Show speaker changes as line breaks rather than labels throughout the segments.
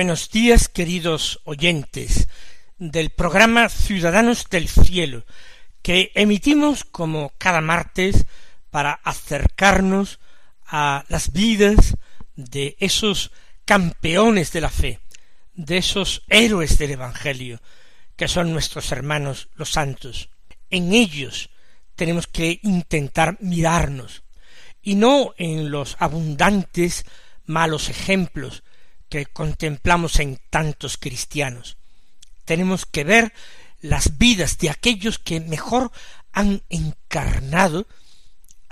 Buenos días, queridos oyentes del programa Ciudadanos del Cielo, que emitimos como cada martes para acercarnos a las vidas de esos campeones de la fe, de esos héroes del Evangelio, que son nuestros hermanos los santos. En ellos tenemos que intentar mirarnos, y no en los abundantes malos ejemplos que contemplamos en tantos cristianos. Tenemos que ver las vidas de aquellos que mejor han encarnado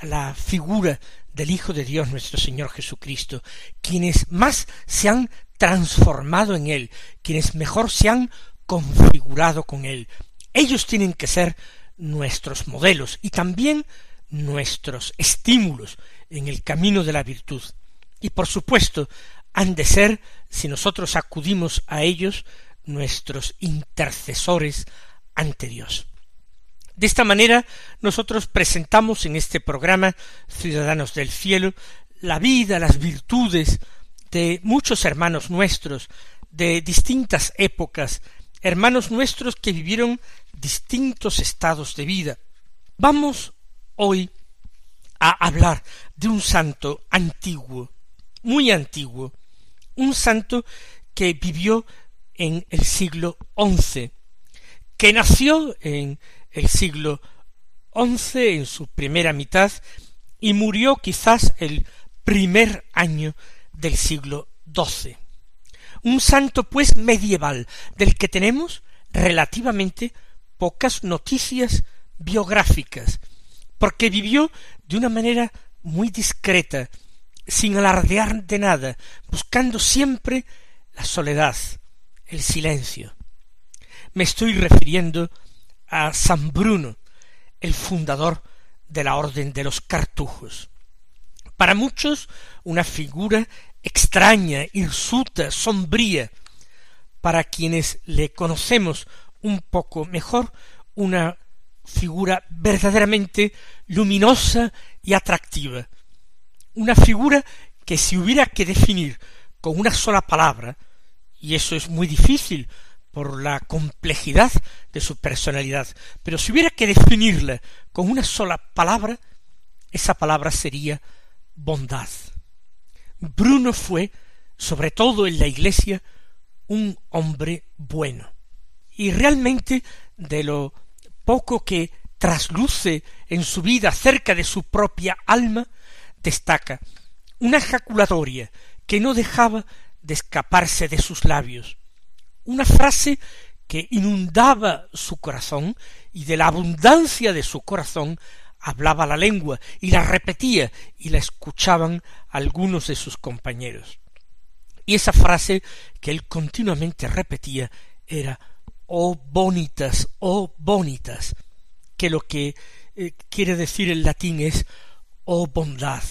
la figura del Hijo de Dios nuestro Señor Jesucristo, quienes más se han transformado en Él, quienes mejor se han configurado con Él. Ellos tienen que ser nuestros modelos y también nuestros estímulos en el camino de la virtud. Y por supuesto, han de ser, si nosotros acudimos a ellos, nuestros intercesores ante Dios. De esta manera, nosotros presentamos en este programa Ciudadanos del Cielo la vida, las virtudes de muchos hermanos nuestros, de distintas épocas, hermanos nuestros que vivieron distintos estados de vida. Vamos hoy a hablar de un santo antiguo, muy antiguo, un santo que vivió en el siglo XI, que nació en el siglo XI, en su primera mitad, y murió quizás el primer año del siglo XII. Un santo, pues, medieval, del que tenemos relativamente pocas noticias biográficas, porque vivió de una manera muy discreta, sin alardear de nada, buscando siempre la soledad, el silencio. Me estoy refiriendo a San Bruno, el fundador de la Orden de los Cartujos. Para muchos una figura extraña, hirsuta, sombría, para quienes le conocemos un poco mejor, una figura verdaderamente luminosa y atractiva, una figura que si hubiera que definir con una sola palabra, y eso es muy difícil por la complejidad de su personalidad, pero si hubiera que definirla con una sola palabra, esa palabra sería bondad. Bruno fue, sobre todo en la iglesia, un hombre bueno. Y realmente de lo poco que trasluce en su vida cerca de su propia alma, destaca una ejaculatoria que no dejaba de escaparse de sus labios, una frase que inundaba su corazón y de la abundancia de su corazón hablaba la lengua y la repetía y la escuchaban algunos de sus compañeros. Y esa frase que él continuamente repetía era oh bonitas, oh bonitas, que lo que eh, quiere decir en latín es oh bondad,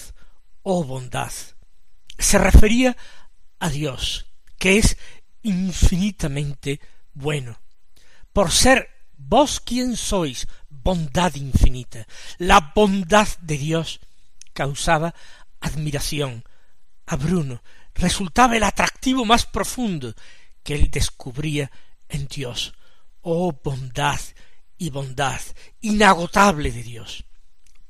oh bondad. Se refería a Dios, que es infinitamente bueno. Por ser vos quien sois bondad infinita, la bondad de Dios causaba admiración a Bruno, resultaba el atractivo más profundo que él descubría en Dios. Oh bondad y bondad inagotable de Dios.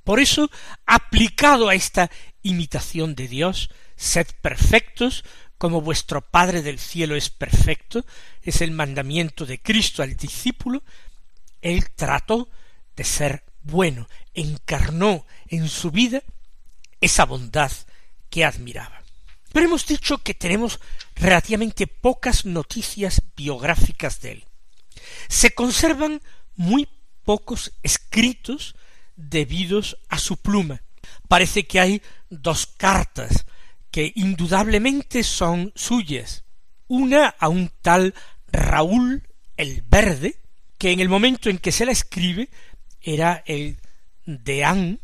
Por eso, aplicado a esta imitación de Dios, sed perfectos como vuestro Padre del cielo es perfecto, es el mandamiento de Cristo al discípulo, él trató de ser bueno, encarnó en su vida esa bondad que admiraba. Pero hemos dicho que tenemos relativamente pocas noticias biográficas de él. Se conservan muy pocos escritos debidos a su pluma. Parece que hay dos cartas que indudablemente son suyas. Una a un tal Raúl el Verde, que en el momento en que se la escribe era el deán,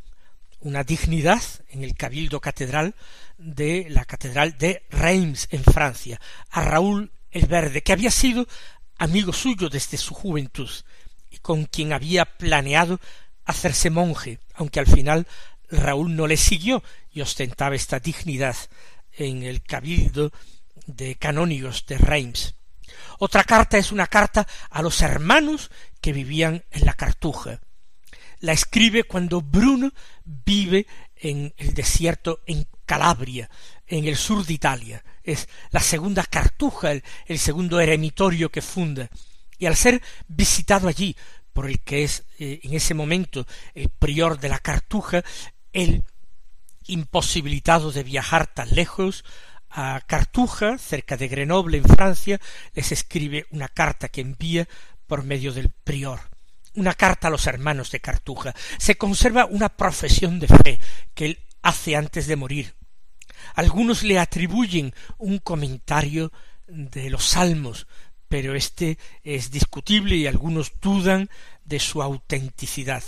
una dignidad en el cabildo catedral de la catedral de Reims en Francia, a Raúl el Verde, que había sido amigo suyo desde su juventud y con quien había planeado hacerse monje, aunque al final Raúl no le siguió y ostentaba esta dignidad en el cabildo de canónigos de Reims. Otra carta es una carta a los hermanos que vivían en la Cartuja. La escribe cuando Bruno vive en el desierto en Calabria, en el sur de Italia. Es la segunda Cartuja, el, segundo eremitorio que funda. Y al ser visitado allí por el que es eh, en ese momento el prior de la Cartuja, él, imposibilitado de viajar tan lejos, a Cartuja, cerca de Grenoble, en Francia, les escribe una carta que envía por medio del prior, una carta a los hermanos de Cartuja. Se conserva una profesión de fe que él hace antes de morir. Algunos le atribuyen un comentario de los salmos, pero este es discutible y algunos dudan de su autenticidad.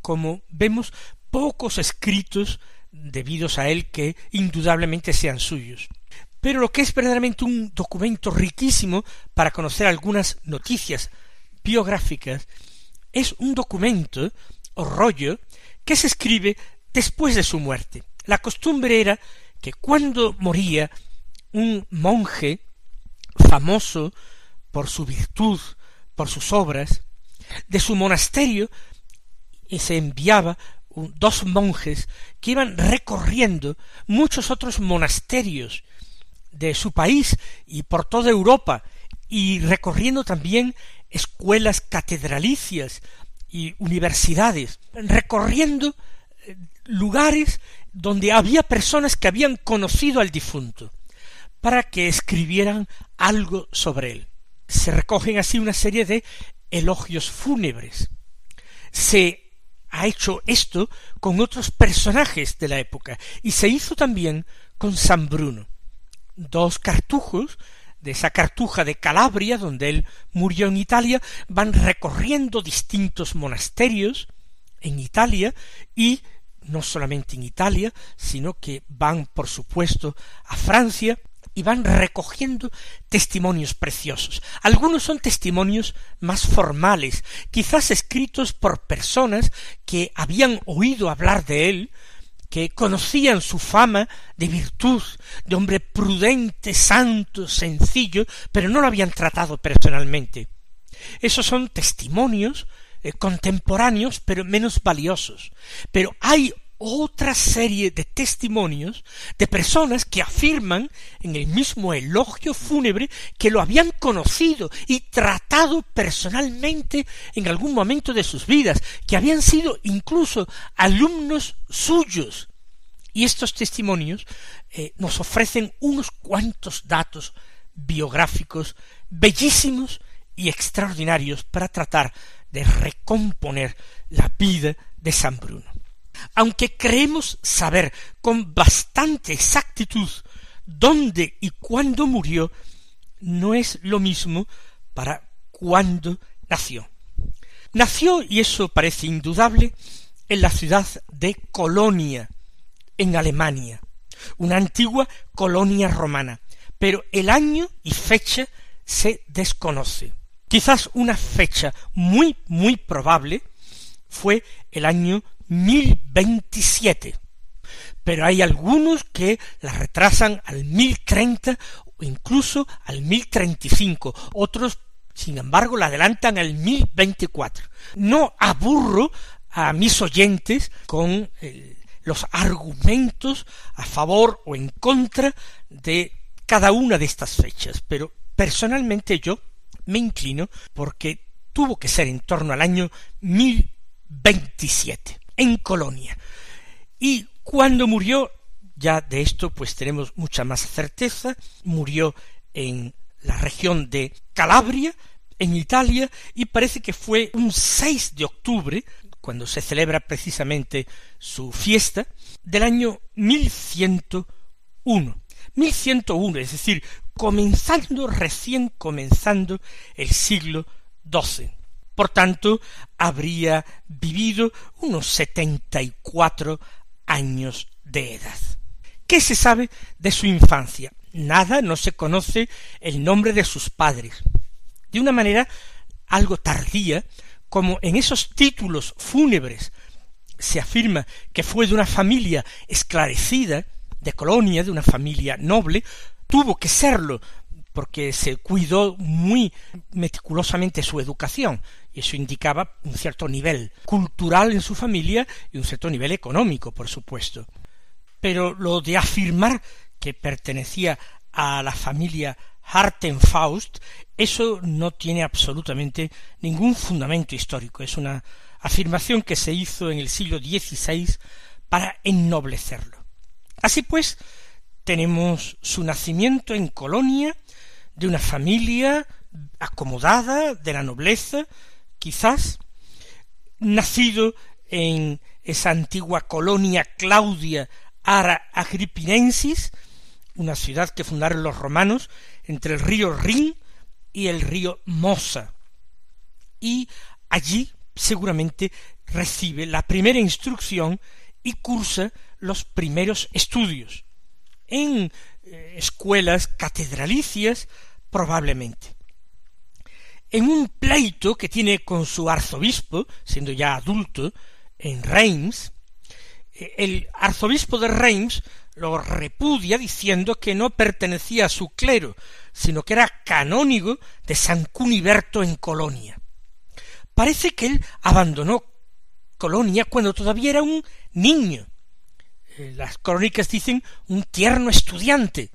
Como vemos, pocos escritos debidos a él que indudablemente sean suyos. Pero lo que es verdaderamente un documento riquísimo para conocer algunas noticias biográficas es un documento o rollo que se escribe después de su muerte. La costumbre era que cuando moría un monje famoso por su virtud, por sus obras, de su monasterio y se enviaba dos monjes que iban recorriendo muchos otros monasterios de su país y por toda Europa y recorriendo también escuelas catedralicias y universidades, recorriendo eh, lugares donde había personas que habían conocido al difunto, para que escribieran algo sobre él. Se recogen así una serie de elogios fúnebres. Se ha hecho esto con otros personajes de la época y se hizo también con San Bruno. Dos cartujos de esa cartuja de Calabria, donde él murió en Italia, van recorriendo distintos monasterios en Italia y no solamente en Italia, sino que van, por supuesto, a Francia, y van recogiendo testimonios preciosos. Algunos son testimonios más formales, quizás escritos por personas que habían oído hablar de él, que conocían su fama de virtud, de hombre prudente, santo, sencillo, pero no lo habían tratado personalmente. Esos son testimonios eh, contemporáneos, pero menos valiosos. Pero hay otra serie de testimonios de personas que afirman en el mismo elogio fúnebre que lo habían conocido y tratado personalmente en algún momento de sus vidas, que habían sido incluso alumnos suyos. Y estos testimonios eh, nos ofrecen unos cuantos datos biográficos bellísimos y extraordinarios para tratar de recomponer la vida de San Bruno aunque creemos saber con bastante exactitud dónde y cuándo murió, no es lo mismo para cuándo nació. Nació, y eso parece indudable, en la ciudad de Colonia, en Alemania, una antigua colonia romana, pero el año y fecha se desconoce. Quizás una fecha muy, muy probable fue el año mil veintisiete. Pero hay algunos que la retrasan al mil treinta o incluso al mil treinta y cinco. Otros, sin embargo, la adelantan al mil veinticuatro. No aburro a mis oyentes con eh, los argumentos a favor o en contra de cada una de estas fechas, pero personalmente yo me inclino porque tuvo que ser en torno al año mil veintisiete en Colonia. Y cuando murió, ya de esto pues tenemos mucha más certeza, murió en la región de Calabria, en Italia, y parece que fue un 6 de octubre, cuando se celebra precisamente su fiesta, del año 1101. 1101, es decir, comenzando, recién comenzando el siglo XII. Por tanto, habría vivido unos setenta y cuatro años de edad. ¿Qué se sabe de su infancia? Nada, no se conoce el nombre de sus padres. De una manera algo tardía, como en esos títulos fúnebres se afirma que fue de una familia esclarecida, de Colonia, de una familia noble, tuvo que serlo porque se cuidó muy meticulosamente su educación, y eso indicaba un cierto nivel cultural en su familia y un cierto nivel económico, por supuesto. Pero lo de afirmar que pertenecía a la familia Hartenfaust, eso no tiene absolutamente ningún fundamento histórico, es una afirmación que se hizo en el siglo XVI para ennoblecerlo. Así pues, tenemos su nacimiento en Colonia, de una familia acomodada, de la nobleza, quizás, nacido en esa antigua colonia Claudia Ara Agripinensis, una ciudad que fundaron los romanos entre el río Rin y el río Mosa. Y allí seguramente recibe la primera instrucción y cursa los primeros estudios en eh, escuelas catedralicias probablemente. En un pleito que tiene con su arzobispo, siendo ya adulto, en Reims, eh, el arzobispo de Reims lo repudia diciendo que no pertenecía a su clero, sino que era canónigo de San Cuniberto en Colonia. Parece que él abandonó Colonia cuando todavía era un niño, eh, las crónicas dicen un tierno estudiante.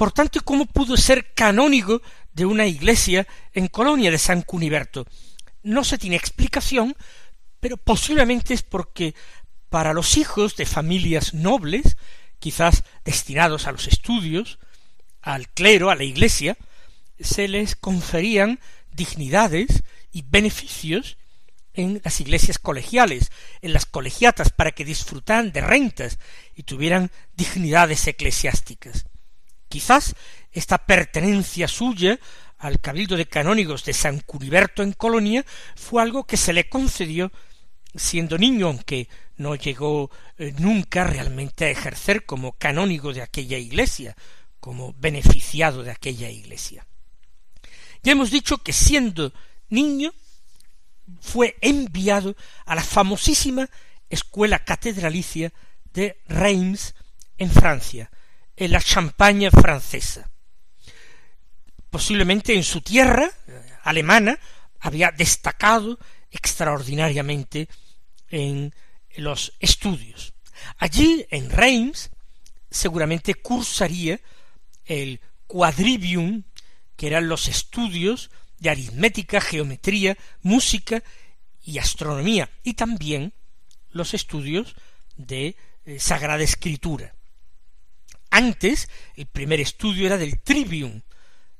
Por tanto, ¿cómo pudo ser canónigo de una iglesia en Colonia de San Cuniberto? No se tiene explicación, pero posiblemente es porque para los hijos de familias nobles, quizás destinados a los estudios, al clero, a la iglesia, se les conferían dignidades y beneficios en las iglesias colegiales, en las colegiatas, para que disfrutaran de rentas y tuvieran dignidades eclesiásticas. Quizás esta pertenencia suya al cabildo de canónigos de San Curiberto en Colonia fue algo que se le concedió siendo niño, aunque no llegó eh, nunca realmente a ejercer como canónigo de aquella iglesia, como beneficiado de aquella iglesia. Ya hemos dicho que siendo niño fue enviado a la famosísima escuela catedralicia de Reims en Francia, en la Champaña francesa. Posiblemente en su tierra alemana había destacado extraordinariamente en los estudios. Allí, en Reims, seguramente cursaría el quadrivium, que eran los estudios de aritmética, geometría, música y astronomía, y también los estudios de eh, Sagrada Escritura. Antes, el primer estudio era del trivium,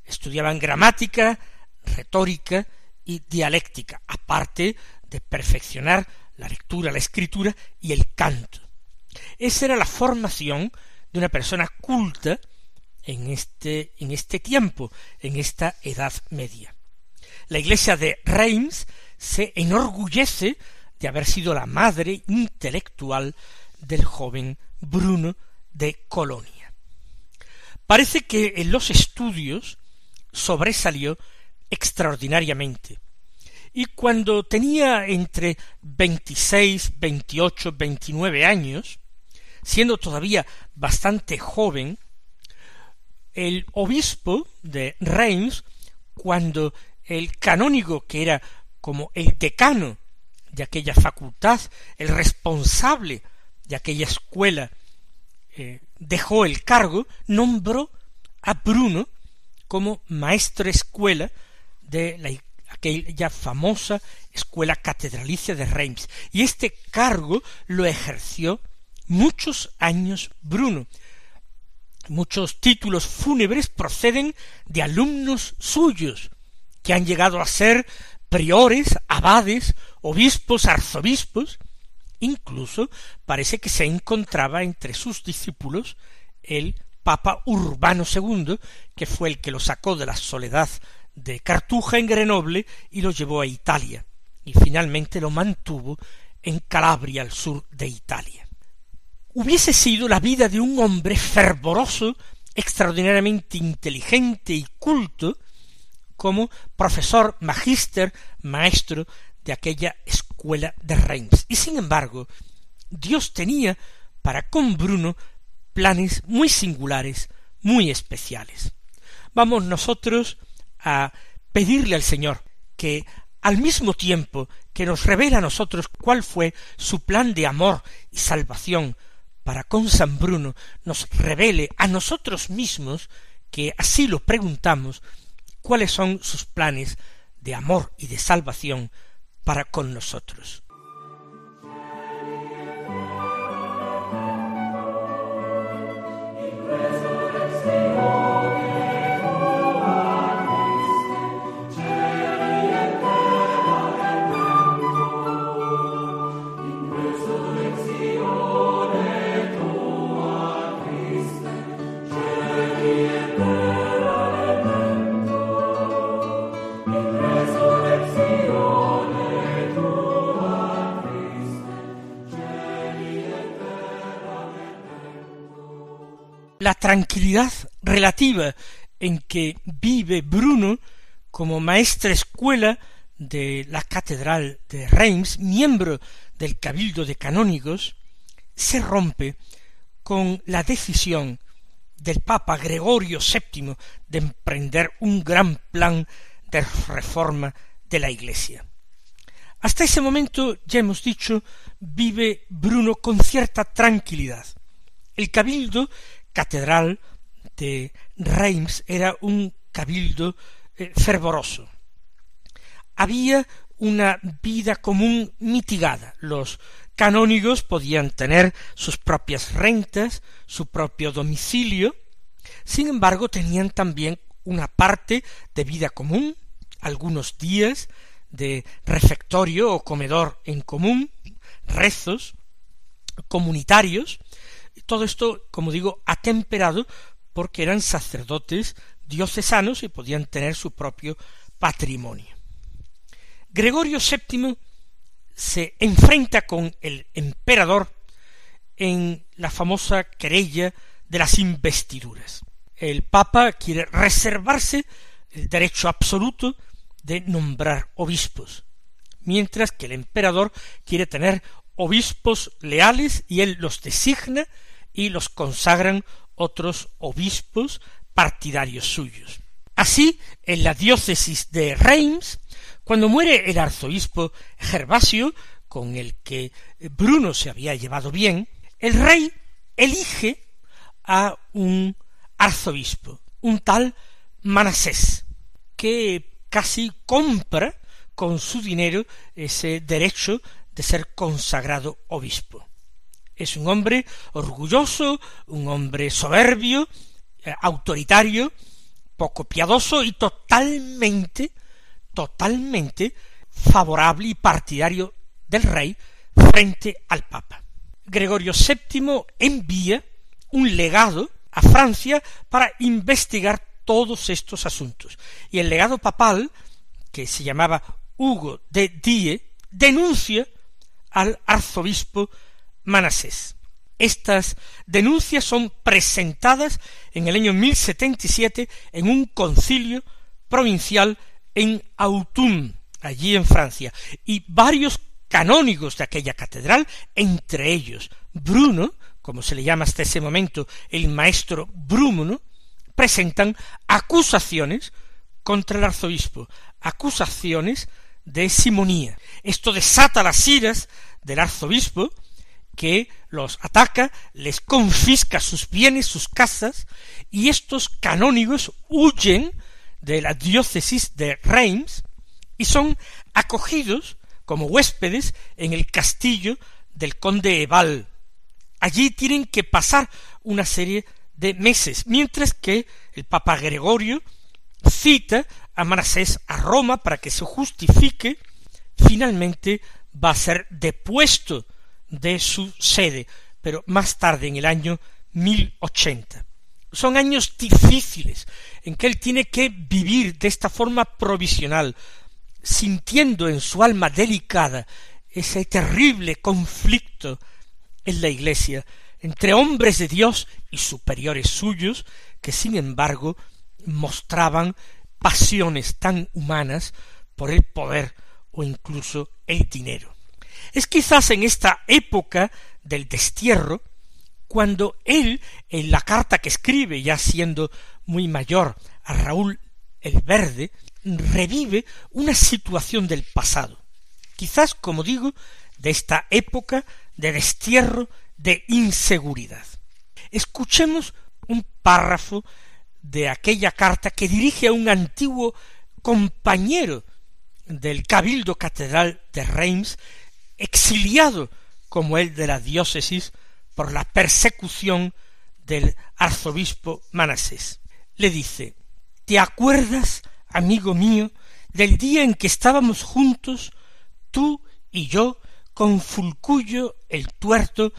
estudiaban gramática, retórica y dialéctica, aparte de perfeccionar la lectura, la escritura y el canto. Esa era la formación de una persona culta en este, en este tiempo, en esta Edad Media. La iglesia de Reims se enorgullece de haber sido la madre intelectual del joven Bruno de Colonia. Parece que en los estudios sobresalió extraordinariamente, y cuando tenía entre veintiséis, veintiocho, veintinueve años, siendo todavía bastante joven, el obispo de Reims, cuando el canónigo que era como el decano de aquella facultad, el responsable de aquella escuela, eh, dejó el cargo, nombró a Bruno como maestro escuela de la, aquella famosa escuela catedralicia de Reims. Y este cargo lo ejerció muchos años Bruno. Muchos títulos fúnebres proceden de alumnos suyos, que han llegado a ser priores, abades, obispos, arzobispos, incluso parece que se encontraba entre sus discípulos el Papa Urbano II, que fue el que lo sacó de la soledad de Cartuja en Grenoble y lo llevó a Italia, y finalmente lo mantuvo en Calabria, al sur de Italia. Hubiese sido la vida de un hombre fervoroso, extraordinariamente inteligente y culto, como profesor, magíster, maestro aquella escuela de Reims. Y sin embargo, Dios tenía para con Bruno planes muy singulares, muy especiales. Vamos nosotros a pedirle al Señor que al mismo tiempo que nos revela a nosotros cuál fue su plan de amor y salvación para con San Bruno, nos revele a nosotros mismos, que así lo preguntamos, cuáles son sus planes de amor y de salvación para con nosotros. La tranquilidad relativa en que vive Bruno como maestra escuela de la catedral de Reims, miembro del cabildo de canónigos, se rompe con la decisión del Papa Gregorio VII de emprender un gran plan de reforma de la Iglesia. Hasta ese momento, ya hemos dicho, vive Bruno con cierta tranquilidad. El cabildo catedral de Reims era un cabildo eh, fervoroso. Había una vida común mitigada. Los canónigos podían tener sus propias rentas, su propio domicilio, sin embargo tenían también una parte de vida común, algunos días de refectorio o comedor en común, rezos comunitarios, todo esto, como digo, atemperado porque eran sacerdotes diocesanos y podían tener su propio patrimonio. Gregorio VII se enfrenta con el emperador en la famosa querella de las investiduras. El Papa quiere reservarse el derecho absoluto de nombrar obispos, mientras que el emperador quiere tener obispos leales y él los designa y los consagran otros obispos partidarios suyos. Así, en la diócesis de Reims, cuando muere el arzobispo Gervasio, con el que Bruno se había llevado bien, el rey elige a un arzobispo, un tal Manasés, que casi compra con su dinero ese derecho de ser consagrado obispo. Es un hombre orgulloso, un hombre soberbio, eh, autoritario, poco piadoso y totalmente, totalmente favorable y partidario del rey frente al Papa. Gregorio VII envía un legado a Francia para investigar todos estos asuntos. Y el legado papal, que se llamaba Hugo de Die, denuncia al arzobispo Manasés. Estas denuncias son presentadas en el año 1077 en un concilio provincial en Autun, allí en Francia, y varios canónigos de aquella catedral, entre ellos Bruno, como se le llama hasta ese momento el maestro Bruno, presentan acusaciones contra el arzobispo, acusaciones de simonía. Esto desata las iras del arzobispo, que los ataca, les confisca sus bienes, sus casas, y estos canónigos huyen de la diócesis de Reims y son acogidos como huéspedes en el castillo del conde Eval, Allí tienen que pasar una serie de meses, mientras que el Papa Gregorio cita a Manasés a Roma para que se justifique, finalmente va a ser depuesto de su sede, pero más tarde, en el año 1080. Son años difíciles en que él tiene que vivir de esta forma provisional, sintiendo en su alma delicada ese terrible conflicto en la Iglesia entre hombres de Dios y superiores suyos, que sin embargo mostraban pasiones tan humanas por el poder o incluso el dinero. Es quizás en esta época del destierro cuando él, en la carta que escribe, ya siendo muy mayor, a Raúl el Verde, revive una situación del pasado, quizás, como digo, de esta época de destierro, de inseguridad. Escuchemos un párrafo de aquella carta que dirige a un antiguo compañero del Cabildo Catedral de Reims, exiliado como él de la diócesis por la persecución del arzobispo Manasés. Le dice ¿Te acuerdas, amigo mío, del día en que estábamos juntos, tú y yo, con Fulcuyo el tuerto,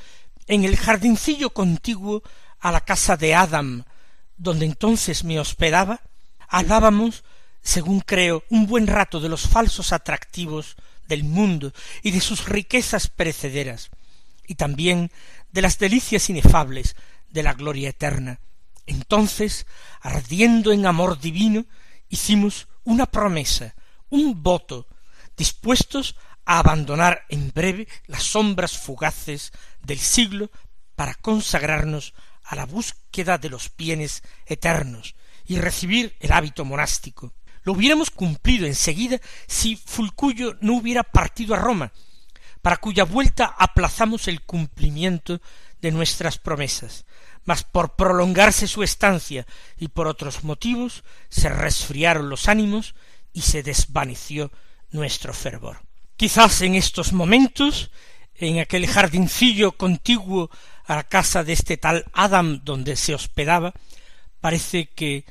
en el jardincillo contiguo a la casa de Adam, donde entonces me hospedaba? Hablábamos, según creo, un buen rato de los falsos atractivos del mundo y de sus riquezas perecederas, y también de las delicias inefables de la gloria eterna. Entonces, ardiendo en amor divino, hicimos una promesa, un voto, dispuestos a abandonar en breve las sombras fugaces del siglo para consagrarnos a la búsqueda de los bienes eternos y recibir el hábito monástico. Lo hubiéramos cumplido enseguida si Fulcuyo no hubiera partido a Roma, para cuya vuelta aplazamos el cumplimiento de nuestras promesas, mas por prolongarse su estancia y por otros motivos se resfriaron los ánimos y se desvaneció nuestro fervor. Quizás en estos momentos, en aquel jardincillo contiguo a la casa de este tal Adam donde se hospedaba, parece que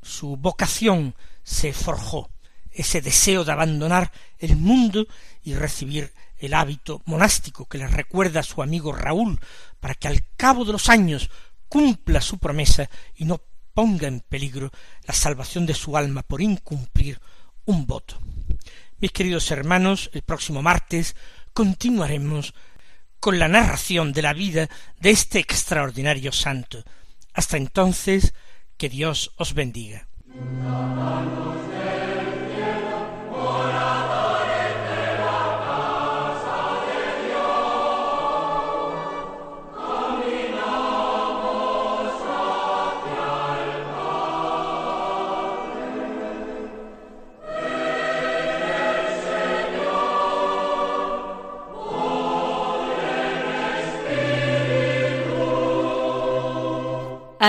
su vocación se forjó, ese deseo de abandonar el mundo y recibir el hábito monástico que le recuerda a su amigo Raúl, para que al cabo de los años cumpla su promesa y no ponga en peligro la salvación de su alma por incumplir un voto. Mis queridos hermanos, el próximo martes continuaremos con la narración de la vida de este extraordinario santo. Hasta entonces, que Dios os bendiga.